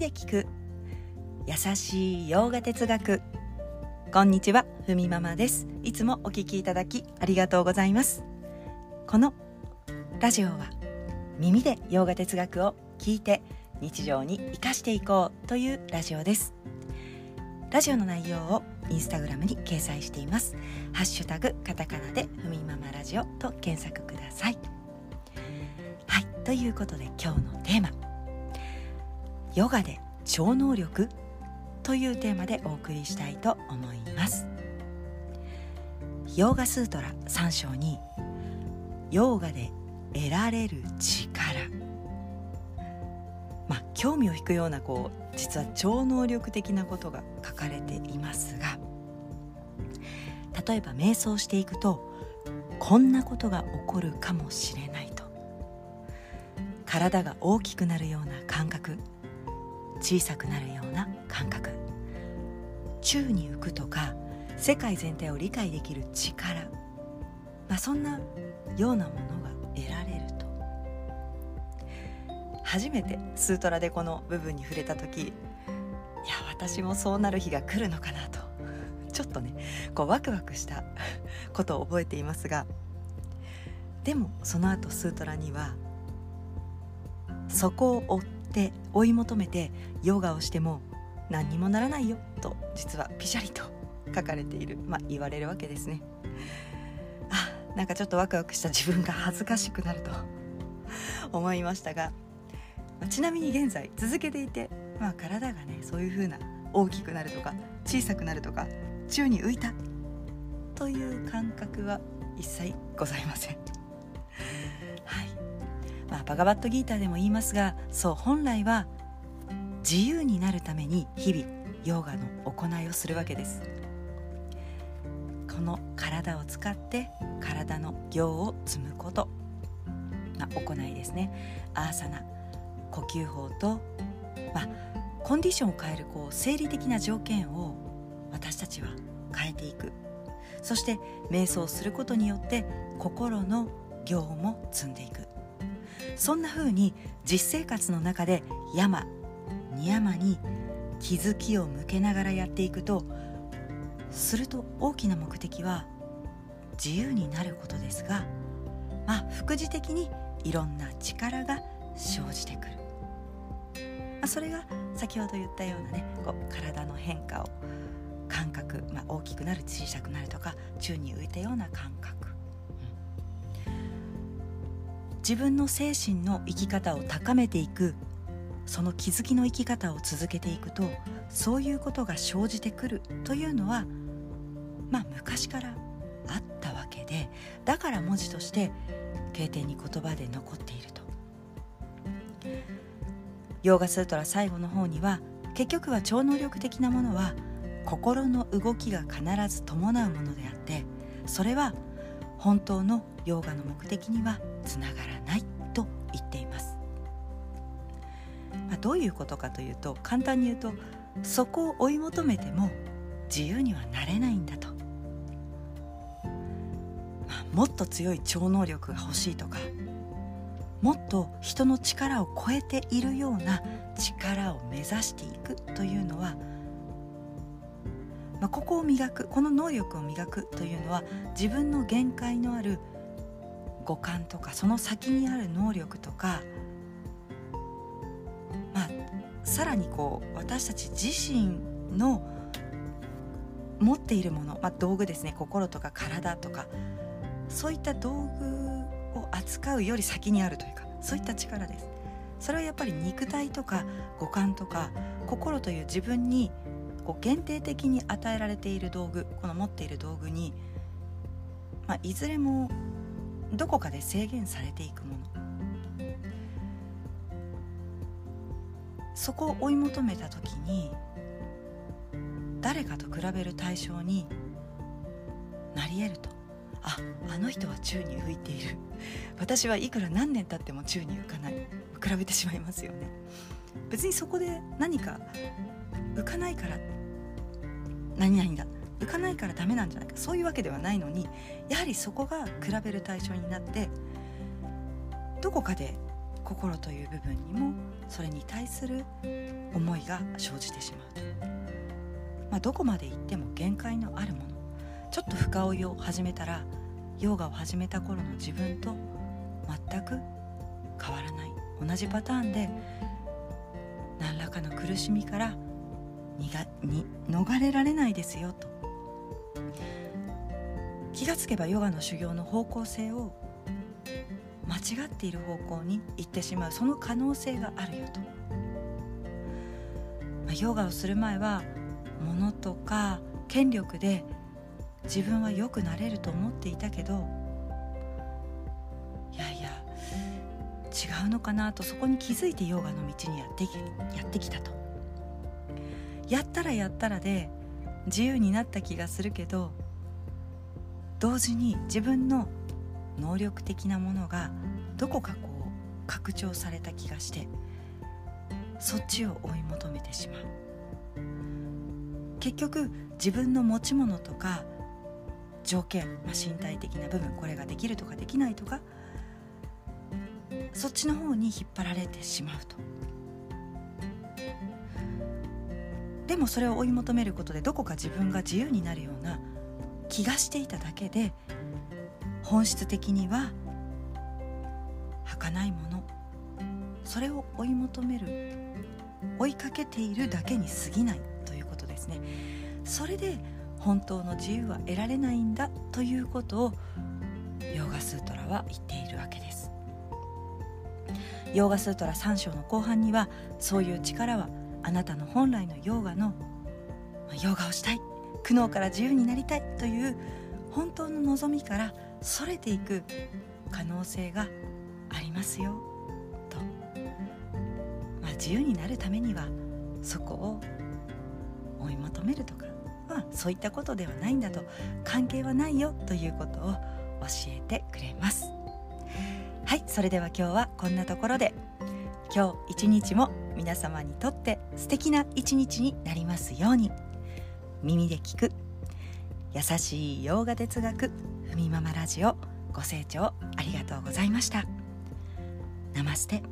で聞く。優しい洋画哲学。こんにちはふみママです。いつもお聞きいただきありがとうございます。このラジオは耳で洋画哲学を聞いて日常に生かしていこうというラジオです。ラジオの内容をインスタグラムに掲載しています。ハッシュタグカタカナでふみママラジオと検索ください。はいということで今日のテーマ。ヨガで超能力というテーマでお送りしたいと思います。ヨーガスートラ3章にヨーガで得られる力。まあ興味を引くようなこう実は超能力的なことが書かれていますが例えば瞑想していくとこんなことが起こるかもしれないと。体が大きくなるような感覚小さくなるような感覚。宙に浮くとか世界全体を理解できる力、まあ、そんなようなものが得られると。初めてスートラでこの部分に触れた時いや私もそうなる日が来るのかなと。ちょっとねこうワクワクした ことを覚えていますがでもその後スートラにはそこを追って追い求めてヨガをしても何にもならないよと実はピシャリと書かれているまあ言われるわけですね。あなんかちょっとワクワクした自分が恥ずかしくなると思いましたがちなみに現在続けていて、まあ、体がねそういう風な大きくなるとか小さくなるとか宙に浮いたという感覚は一切ございません。まあバガバットギーターでも言いますがそう本来は自由になるために日々ヨガの行いをするわけです。この体を使って体の行を積むこと、まあ、行いですね。アーサナ呼吸法と、まあ、コンディションを変えるこう生理的な条件を私たちは変えていく。そして瞑想することによって心の行も積んでいく。そんな風に実生活の中で山に山に気づきを向けながらやっていくとすると大きな目的は自由になることですがまあ副次的にいろんな力が生じてくる、まあ、それが先ほど言ったようなねこう体の変化を感覚、まあ、大きくなる小さくなるとか宙に浮いたような感覚、自分の精神の生き方を高めていくその気づきの生き方を続けていくとそういうことが生じてくるというのはまあ昔からあったわけでだから文字として経典に言葉で残っていると。ヨーガスートラ最後の方には結局は超能力的なものは心の動きが必ず伴うものであってそれは本当のヨーガの目的にはつながらないと言っています。まあ、どういうことかというと簡単に言うとそこを追い求めても自由にはなれないんだと、まあ、もっと強い超能力が欲しいとかもっと人の力を超えているような力を目指していくというのは、まあ、ここを磨くこの能力を磨くというのは自分の限界のある五感とかその先にある能力とかまさらにこう私たち自身の持っているもの、まあ、道具ですね。心とか体とかそういった道具を扱うより先にあるというかそういった力です。それはやっぱり肉体とか五感とか心という自分にこう限定的に与えられている道具この持っている道具に、まあ、いずれもどこかで制限されていくもの。そこを追い求めた時に誰かと比べる対象になり得ると。ああの人は宙に浮いている。私はいくら何年経っても宙に浮かない。比べてしまいますよね。別にそこで何か浮かないから何々だ。浮かないからダメなんじゃないか。そういうわけではないのにやはりそこが比べる対象になってどこかで心という部分にもそれに対する思いが生じてしまう。と、まあ、どこまで行っても限界のあるもの。ちょっと深追いを始めたらヨガを始めた頃の自分と全く変わらない。同じパターンで何らかの苦しみから逃れられないですよと。気がつけばヨガの修行の方向性を間違っている方向に行ってしまうその可能性があるよと、まあ、ヨガをする前は物とか権力で自分は良くなれると思っていたけどいやいや違うのかなとそこに気づいてヨガの道にやってやってきたと。やったらやったらで自由になった気がするけど同時に自分の能力的なものがどこかこう拡張された気がしてそっちを追い求めてしまう。結局自分の持ち物とか条件、まあ、身体的な部分これができるとかできないとかそっちの方に引っ張られてしまうと。でもそれを追い求めることでどこか自分が自由になるような気がしていただけで本質的には儚いもの。それを追い求める追いかけているだけに過ぎないということですね。それで本当の自由は得られないんだということをヨーガスートラは言っているわけです。ヨーガスートラ3章の後半にはそういう力はあなたの本来のヨーガのヨーガをしたい苦悩から自由になりたいという本当の望みからそれていく可能性がありますよ。と、まあ、自由になるためにはそこを追い求めるとか。はそういったことではないんだと関係はないよということを教えてくれます。はいそれでは今日はこんなところで。今日一日も皆様にとって素敵な一日になりますように。耳で聞く。優しい洋画哲学ふみママラジオご清聴ありがとうございました。ナマステ。